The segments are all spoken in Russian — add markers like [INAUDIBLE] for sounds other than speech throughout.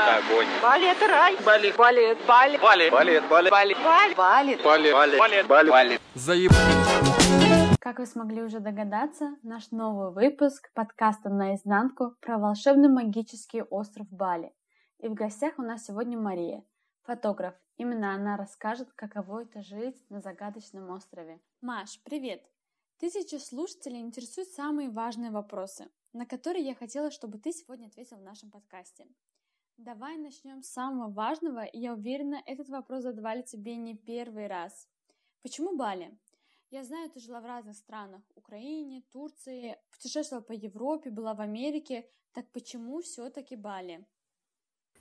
это огонь. Бали это рай. Бали. Бали. Бали. Бали. Бали. Бали. Бали. Бали. Бали. Бали. Бали. Бали. Заеб... Как вы смогли уже догадаться, наш новый выпуск подкаста «Наизнанку» про волшебный магический остров Бали. И в гостях у нас сегодня Мария, фотограф. Именно она расскажет, каково это жить на загадочном острове. Маш, привет! Тысячи слушателей интересуют самые важные вопросы, на которые я хотела, чтобы ты сегодня ответил в нашем подкасте. Давай начнем с самого важного, и я уверена, этот вопрос задавали тебе не первый раз. Почему Бали? Я знаю, ты жила в разных странах. Украине, Турции, путешествовала по Европе, была в Америке. Так почему все-таки Бали?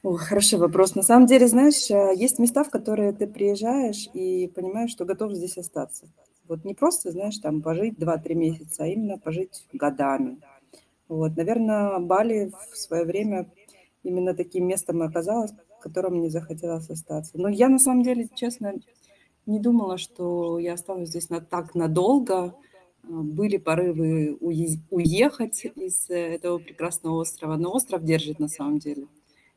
О, хороший вопрос. На самом деле, знаешь, э, есть места, в которые ты приезжаешь и понимаешь, что готов здесь остаться. Вот не просто, знаешь, там пожить 2-3 месяца, а именно пожить годами. Вот, наверное, Бали в свое время именно таким местом оказалось, в котором мне захотелось остаться. Но я на самом деле, честно, не думала, что я останусь здесь на так надолго. А, Были порывы уехать из э, этого прекрасного острова, но остров держит на самом деле.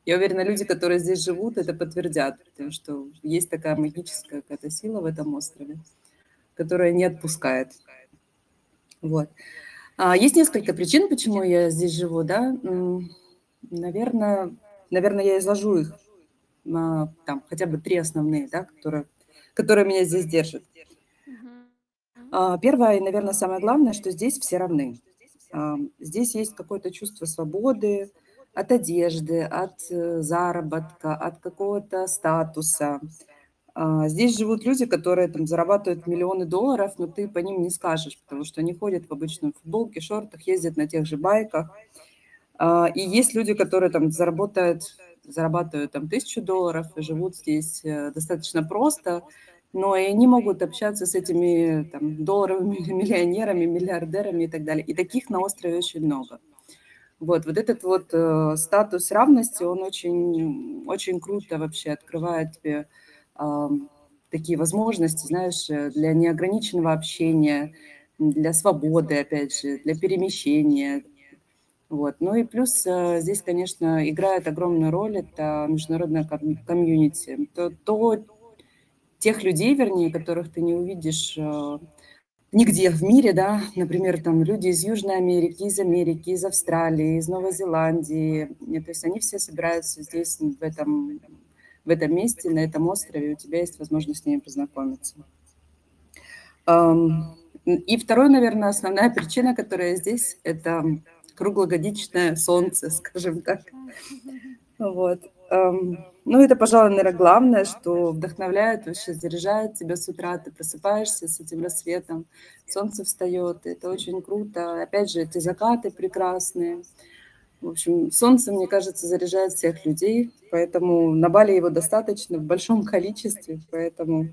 Я уверена, люди, которые здесь живут, это подтвердят, потому что есть такая магическая какая-то сила в этом острове которая не отпускает. Вот. А, есть несколько причин, почему я здесь живу, да. Наверное, наверное, я изложу их, там, хотя бы три основные, да, которые, которые меня здесь держат. А, Первое, и, наверное, самое главное, что здесь все равны. А, Здесь есть какое-то чувство свободы от одежды, от э, заработка, от какого-то статуса. А, Здесь живут люди, которые там зарабатывают миллионы долларов, но ты по ним не скажешь, потому что они ходят в обычной футболке, шортах, ездят на тех же байках. А, И есть люди, которые там заработают, зарабатывают там тысячу долларов и живут здесь э, достаточно просто, но и они могут общаться с этими там, долларовыми [LAUGHS] миллионерами, миллиардерами и так далее. И таких на острове очень много. Вот, вот этот вот э, статус равности, он очень, очень круто вообще открывает тебе ам, такие возможности, знаешь, э, для неограниченного общения, для свободы, опять же, для перемещения. Вот. Ну и плюс э, здесь, конечно, играет огромную роль это международная ком- комьюнити. То, то тех людей, вернее, которых ты не увидишь э, нигде в мире, да, например, там люди из Южной Америки, из Америки, из Австралии, из Новой Зеландии, то есть они все собираются здесь, в этом, в этом месте, на этом острове, у тебя есть возможность с ними познакомиться. Ам, И второе, наверное, основная причина, которая здесь, это круглогодичное солнце, скажем так. Вот. Ам, Ну, это, пожалуй, наверное, главное, что вдохновляет, вообще заряжает тебя с утра. Ты просыпаешься с этим рассветом, солнце встает, это очень круто. Опять же, эти закаты прекрасные. В общем, солнце, мне кажется, заряжает всех людей, поэтому на Бали его достаточно в большом количестве, поэтому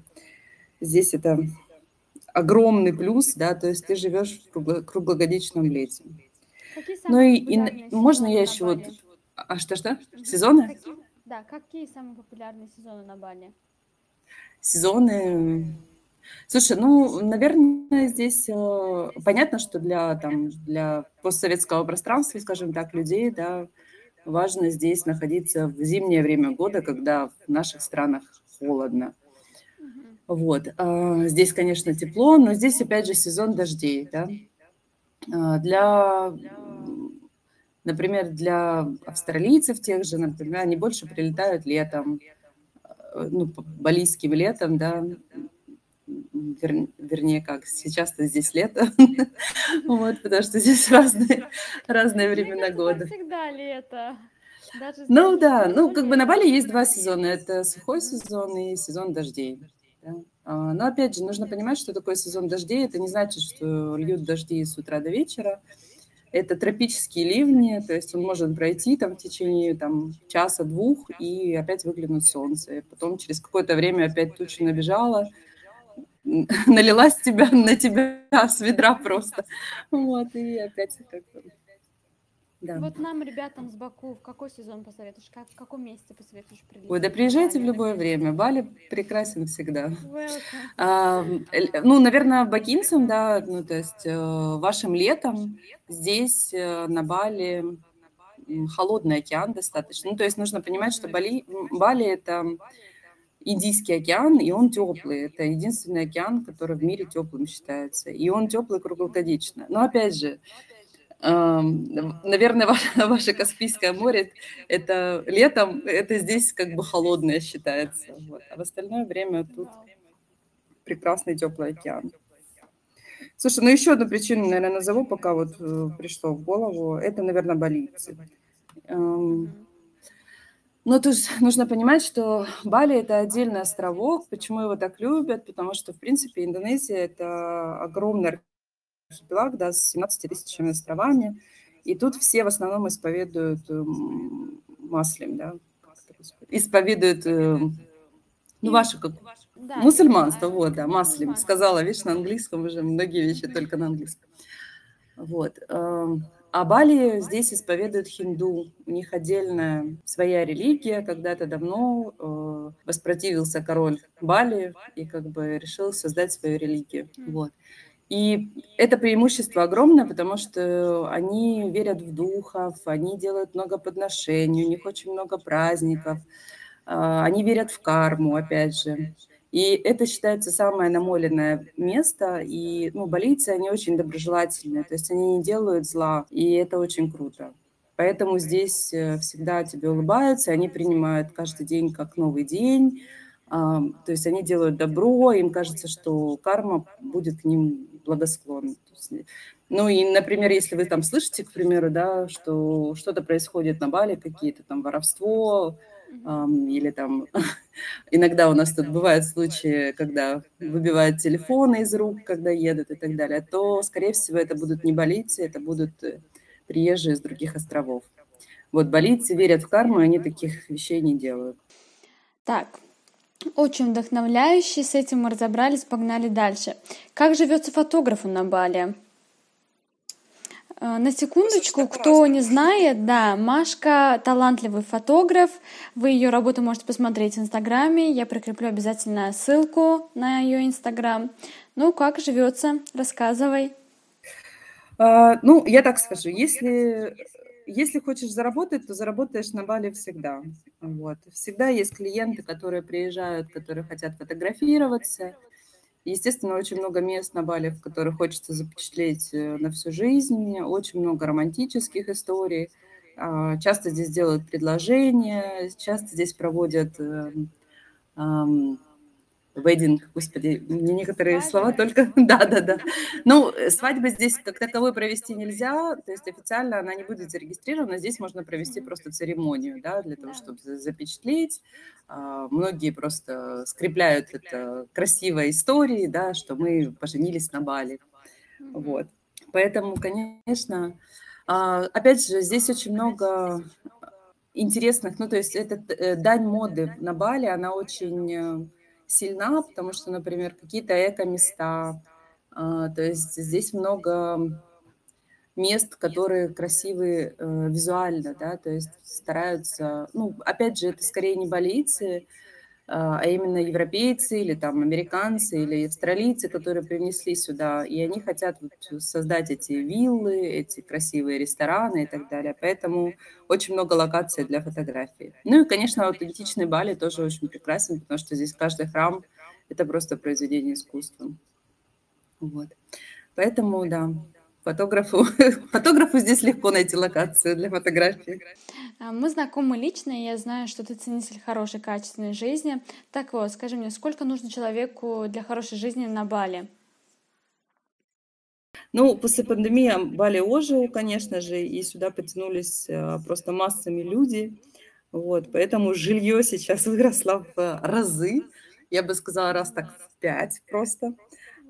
здесь это огромный плюс, да, то есть ты живешь в кругло- круглогодичном лете. Ну и, и можно я еще вот... А что-что? Сезоны? Да, какие самые популярные сезоны на Бали? Сезоны. Слушай, ну, наверное, здесь э, понятно, что для, там, для постсоветского пространства, скажем так, людей, да, важно здесь находиться в зимнее время года, когда в наших странах холодно. Вот. а, Здесь, конечно, тепло, но здесь, опять же, сезон дождей, да. А, Для, например, для австралийцев тех же, например, они больше прилетают летом, э, ну, балийским летом, да, вер- вернее, как, сейчас-то здесь лето, [LAUGHS] вот, потому что здесь разные, разные времена года. всегда лето. Даже Ну да, ну как бы на. Бали есть два сезона. Это сухой сезон и сезон дождей. да. А, Но опять же, нужно понимать, что такое сезон дождей. Это не значит, что льют дожди с утра до вечера. Это тропические ливни, то есть он может пройти там в течение там, часа-двух и опять выглянуть солнце. И потом через какое-то время опять туча набежала, [LAUGHS] налилась тебя, на тебя с ведра просто. Вот, и опять как да. Вот нам, ребятам с Баку, в какой сезон посоветуешь? Как, в каком месте посоветуешь Ой, да прилететь? приезжайте в Бали любое отдохнуть? время. Бали прекрасен всегда. [LAUGHS] А, Ну, наверное, бакинцам, да, ну, то есть э, вашим летом здесь, э, на Бали, холодный океан достаточно. Ну, то есть нужно понимать, что Бали, Бали – это Индийский океан, и он теплый. Это единственный океан, который в мире теплым считается. И он теплый круглогодично. Но опять же, наверное, ваше, [LAUGHS] ваше Каспийское море, это летом, это здесь как бы холодное считается. Вот. А в остальное время тут прекрасный теплый океан. Слушай, ну еще одну причину, наверное, назову, пока вот э, пришло в голову. Это, наверное, болицы. Но тут нужно понимать, что Бали – это отдельный островок. Почему его так любят? Потому что, в принципе, Индонезия – это огромный архипелаг да, с 17 тысячами островами. И тут все в основном исповедуют маслим, да, исповедуют, эм, ну, ваше как да, мусульманство, вот, да, маслим. Сказала, видишь, на английском уже многие вещи только на английском. Вот. Эм, а Бали здесь исповедуют хинду. У них отдельная своя религия. Когда-то давно э, воспротивился король Бали и как бы решил создать свою религию. Вот. И это преимущество огромное, потому что они верят в духов, они делают много подношений, у них очень много праздников, а, они верят в карму, опять же. И это считается самое намоленное место. И ну, болицы, они очень доброжелательные, то есть они не делают зла, и это очень круто. Поэтому здесь э, всегда тебе улыбаются, они принимают каждый день как новый день. То есть они делают добро, им кажется, что карма будет к ним благосклонна. Ну и, например, если вы там слышите, к примеру, да, что что-то происходит на Бали, какие-то там воровство, или там [LAUGHS] иногда у нас тут бывают случаи, когда выбивают телефоны из рук, когда едут и так далее, то, скорее всего, это будут не болицы, это будут э, приезжие из других островов. Вот болицы верят в карму, и они таких вещей не делают. Так, очень вдохновляюще, с этим мы разобрались, погнали дальше. Как живется фотографу на Бали? Э, на секундочку, кто не знает, да, Машка талантливый фотограф. Вы ее работу можете посмотреть в Инстаграме. Я прикреплю обязательно ссылку на ее Инстаграм. Ну, как живется? Рассказывай. А, ну, я так скажу, если, если хочешь заработать, то заработаешь на Бали всегда. Вот. Всегда есть клиенты, которые приезжают, которые хотят фотографироваться, Естественно, очень много мест на Бали, в которых хочется запечатлеть э, на всю жизнь, очень много романтических историй. А, часто здесь делают предложения, часто здесь проводят эм, Wedding, господи, мне некоторые свадьба. слова только... Да, да, да. Ну, э, свадьбы здесь как таковой провести нельзя, то есть официально она не будет зарегистрирована, здесь можно провести просто церемонию, да, для того, чтобы запечатлеть. А, многие просто скрепляют это красивой историей, да, что мы поженились на Бали. Вот. Поэтому, конечно, а, опять же, здесь очень много интересных, ну, то есть это э, дань моды на Бали, она очень э, сильна, потому что, например, какие-то эко-места, а, то есть здесь много мест, которые красивые э, визуально, да, то есть стараются, ну, опять же, это скорее не балийцы, а, а именно европейцы или там американцы или австралийцы, которые принесли сюда, и они хотят вот создать эти виллы, эти красивые рестораны и так далее. Поэтому очень много локаций для фотографий. Ну и, конечно, аутентичный Бали тоже очень прекрасен, потому что здесь каждый храм – это просто произведение искусства. Вот. Поэтому, да, фотографу, [LAUGHS] фотографу здесь легко найти локацию для фотографии. А, мы знакомы лично, и я знаю, что ты ценитель хорошей, качественной жизни. Так вот, скажи мне, сколько нужно человеку для хорошей жизни на Бали? Ну, после пандемии Бали ожил, конечно же, и сюда потянулись э, просто массами люди. Вот, поэтому жилье сейчас [LAUGHS] выросло в разы. Я бы сказала, раз так в пять просто.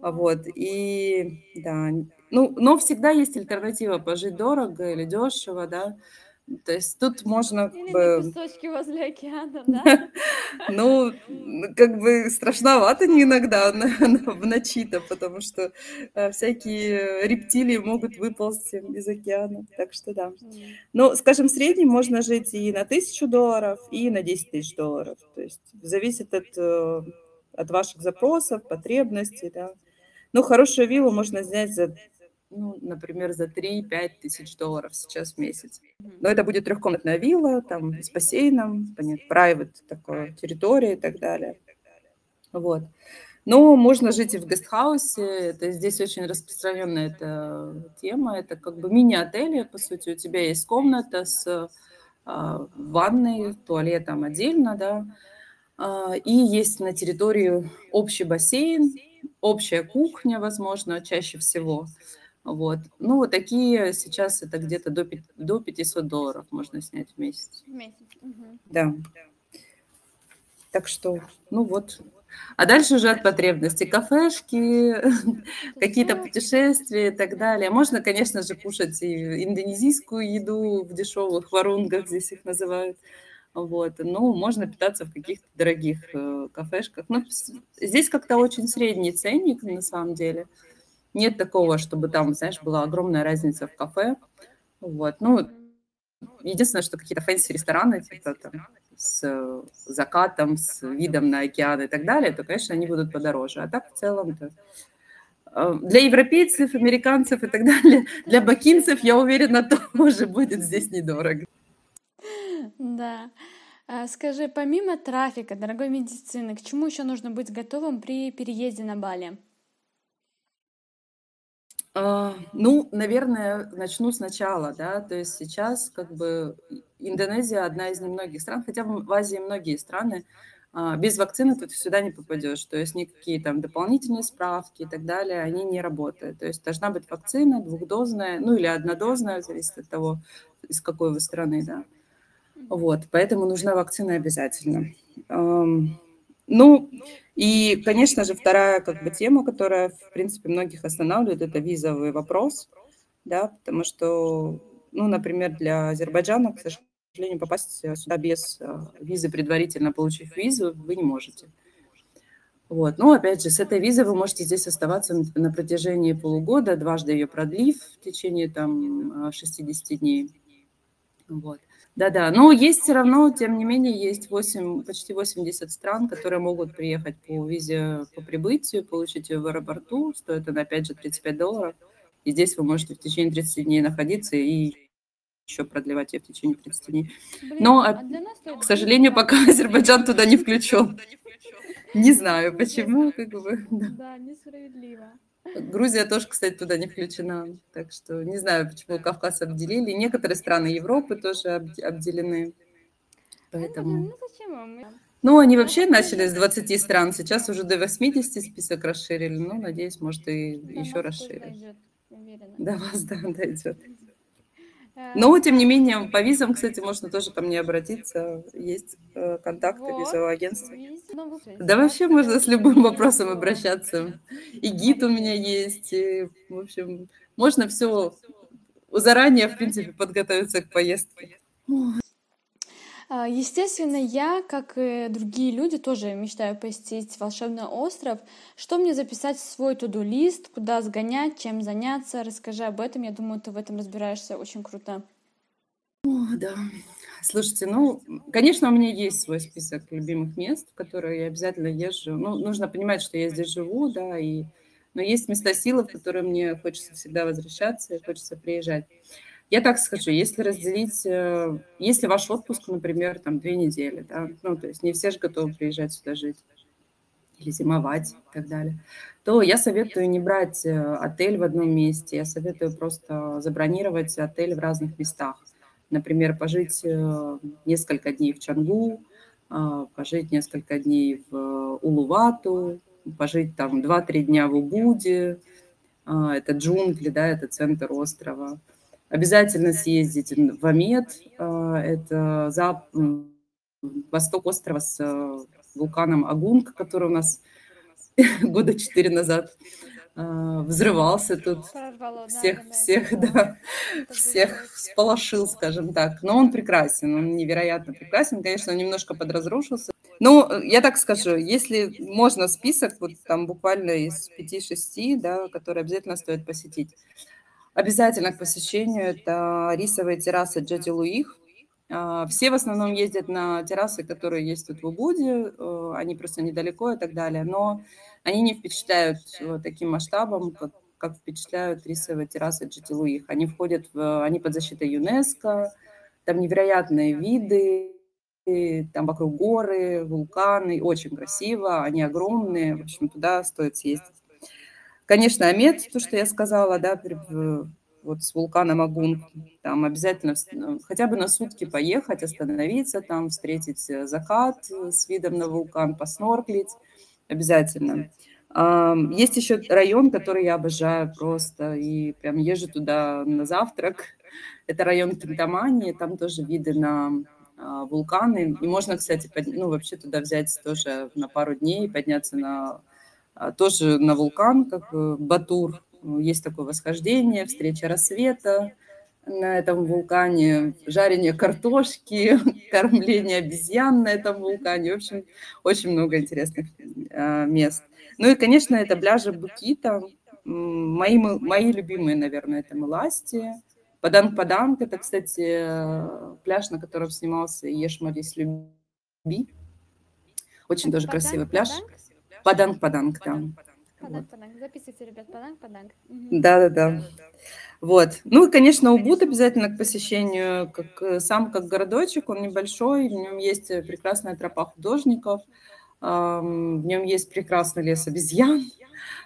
Вот, и да, ну, но всегда есть альтернатива пожить дорого или дешево, да. То есть тут можно Или бы... на песочке возле океана, да? [LAUGHS] Ну, как бы страшновато не иногда [LAUGHS] в ночи-то, потому что э, всякие рептилии могут выползти из океана, так что да. Но, скажем, в среднем можно жить и на тысячу долларов, и на 10 тысяч долларов. То есть зависит от, э, от ваших запросов, потребностей, да. Ну, хорошую виллу можно снять за ну, например, за 3-5 тысяч долларов сейчас в месяц. Но это будет трехкомнатная вилла, там, с бассейном, понятно, private такой территория и так далее. Вот. Но можно жить и в гестхаусе, это здесь очень распространенная эта тема, это как бы мини-отели, по сути, у тебя есть комната с а, ванной, туалетом отдельно, да, а, и есть на территории общий бассейн, общая кухня, возможно, чаще всего. Вот. Ну, вот такие сейчас это где-то до, до 500 долларов можно снять в месяц. В месяц. Угу. Да. Так что, ну вот. А дальше уже от потребностей. Кафешки, [LAUGHS] какие-то путешествия и так далее. Можно, конечно же, кушать и индонезийскую еду в дешевых варунгах, здесь их называют. Вот. Ну, можно питаться в каких-то дорогих э, кафешках. Но здесь как-то очень средний ценник на самом деле. Нет такого, чтобы там, знаешь, была огромная разница в кафе. Вот. Ну, единственное, что какие-то fancy рестораны, типа там с закатом, с видом на океан и так далее, то, конечно, они будут подороже. А так в целом-то э, для европейцев, американцев и так [LAUGHS] далее, для бакинцев, я уверена, [LAUGHS] тоже будет здесь недорого. Да. А скажи, помимо трафика, дорогой медицины, к чему еще нужно быть готовым при переезде на Бали? А, ну, наверное, начну сначала, да, то есть сейчас как бы Индонезия одна из немногих стран, хотя в Азии многие страны, а, без вакцины ты сюда не попадешь, то есть никакие там дополнительные справки и так далее, они не работают. То есть должна быть вакцина двухдозная, ну или однодозная, зависит от того, из какой вы страны, да. Вот, поэтому нужна вакцина обязательно. Ну, и, конечно же, вторая как бы тема, которая, в принципе, многих останавливает, это визовый вопрос, да, потому что, ну, например, для Азербайджана, к сожалению, попасть сюда без э, визы, предварительно получив визу, вы не можете. Вот. Но, опять же, с этой визой вы можете здесь оставаться на протяжении полугода, дважды ее продлив в течение там 60 дней. Вот. Да-да, но есть все равно, тем не менее, есть 8, почти 80 стран, которые могут приехать по визе по прибытию, получить ее в аэропорту, стоит она, опять же, 35 долларов. И здесь вы можете в течение 30 дней находиться и еще продлевать ее в течение 30 дней. Но, а к сожалению, пока Азербайджан туда не включен. Не знаю, почему, как бы. Да, несправедливо. Грузия тоже, кстати, туда не включена. Так что не знаю, почему Кавказ обделили. Некоторые страны Европы тоже обделены. Поэтому... Ну? Ну, они вообще начали с 20 стран, сейчас уже до 80 список расширили. Ну, надеюсь, может, и еще расширят. До вас, да, дойдет. Но, тем не менее, по визам, кстати, можно тоже ко мне обратиться. Есть э, контакты визового агентства. Да вообще можно с любым вопросом обращаться. И гид у меня есть. И, в общем, можно все заранее, в принципе, подготовиться к поездке. А, естественно, я, как и другие люди, тоже мечтаю посетить волшебный остров. Что мне записать в свой туду-лист, куда сгонять, чем заняться? Расскажи об этом. Я думаю, ты в этом разбираешься очень круто. О, да. Слушайте, ну, конечно, у меня есть свой список любимых мест, в которые я обязательно езжу. Ну, нужно понимать, что я здесь живу, да, и... но есть места силы, в которые мне хочется всегда возвращаться и хочется приезжать. Я так скажу, если разделить, э, если ваш отпуск, например, там две недели, да, ну, то есть не все же готовы приезжать сюда жить или зимовать и так далее, то я советую не брать э, отель в одном месте, я советую просто забронировать отель в разных местах. Например, пожить э, несколько дней в Чангу, а, пожить несколько дней в Улувату, пожить там 2-3 дня в Убуде, а, это джунгли, да, это центр острова, Обязательно съездить в Амет, а, это за восток острова с э, вулканом Агунг, который у нас [LAUGHS] года четыре назад а, взрывался тут. Всех, всех, да, всех сполошил, скажем так. Но он прекрасен, он невероятно прекрасен. Конечно, он немножко подразрушился. Ну, я так скажу, если можно список, вот там буквально из 5-6, да, которые обязательно стоит посетить. Обязательно к посещению это рисовые террасы Джеди Луих. А, все в основном ездят на террасы, которые есть тут в Убуде, э, они просто недалеко и так далее, но они не впечатляют э, таким масштабом, как как впечатляют рисовые террасы Джетилуих. Они входят в... Они под защитой ЮНЕСКо, там невероятные виды, там вокруг горы, вулканы, очень красиво, они огромные, в общем, туда стоит съездить. Конечно, Амет, то, что я сказала, да, вот с вулканом Агун, там обязательно ну, хотя бы на сутки поехать, остановиться там, встретить э, закат с видом на вулкан, поснорклить, обязательно. Есть еще район, который я обожаю просто, и прям езжу туда на завтрак. Это район Кинтамани, там тоже виды на а, вулканы. И можно, кстати, ну, вообще туда взять тоже на пару дней, подняться на а, тоже на вулкан, как Батур. Есть такое восхождение, встреча рассвета на этом вулкане, жарение картошки, [LAUGHS] кормление обезьян на этом вулкане. В общем, очень много интересных а, мест. Ну и, конечно, это пляжи Букита. Мои, мои любимые, наверное, это Меласти. Паданг-Паданг – это, кстати, пляж, на котором снимался «Ешь, молись, люби». Очень тоже красивый пляж. Паданг-Паданг, да. Паданг-Паданг. Записывайте, ребят, Паданг-Паданг. Да-да-да. Вот. Ну и, конечно, Убуд обязательно к посещению, как, э, сам как городочек, он небольшой, в нем есть прекрасная тропа художников – в нем есть прекрасный лес обезьян,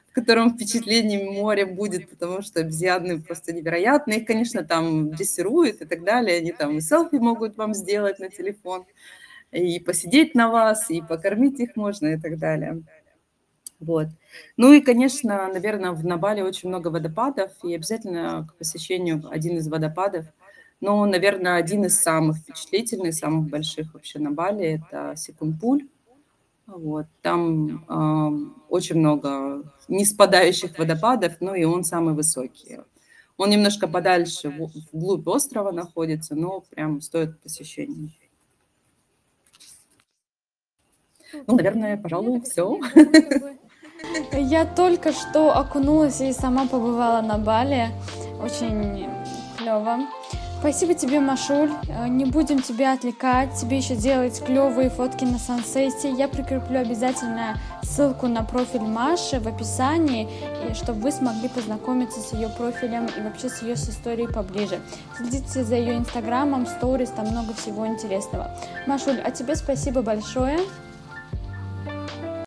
в котором впечатление моря будет, потому что обезьяны просто невероятные. Их, конечно, там дрессируют и так далее. Они там и селфи могут вам сделать на телефон, и посидеть на вас, и покормить их можно и так далее. Вот. Ну и, конечно, наверное, в Набале очень много водопадов, и обязательно к посещению один из водопадов. Но, наверное, один из самых впечатлительных, самых больших вообще на Бали – это Секунпуль. Вот, там э, очень много не спадающих водопадов, но и он самый высокий. Он немножко подальше, в, вглубь острова находится, но прям стоит посещения. Ну, наверное, пожалуй, все. [LAUGHS] Я только что окунулась и сама побывала на Бали. Очень клево. Спасибо тебе, Машуль. Э, не будем тебя отвлекать. Тебе еще делать клевые фотки на сансете. Я прикреплю обязательно ссылку на профиль Маши в описании, чтобы вы смогли познакомиться с ее профилем и вообще с ее историей поближе. Следите за ее инстаграмом, сторис, там много всего интересного. Машуль, а тебе спасибо большое.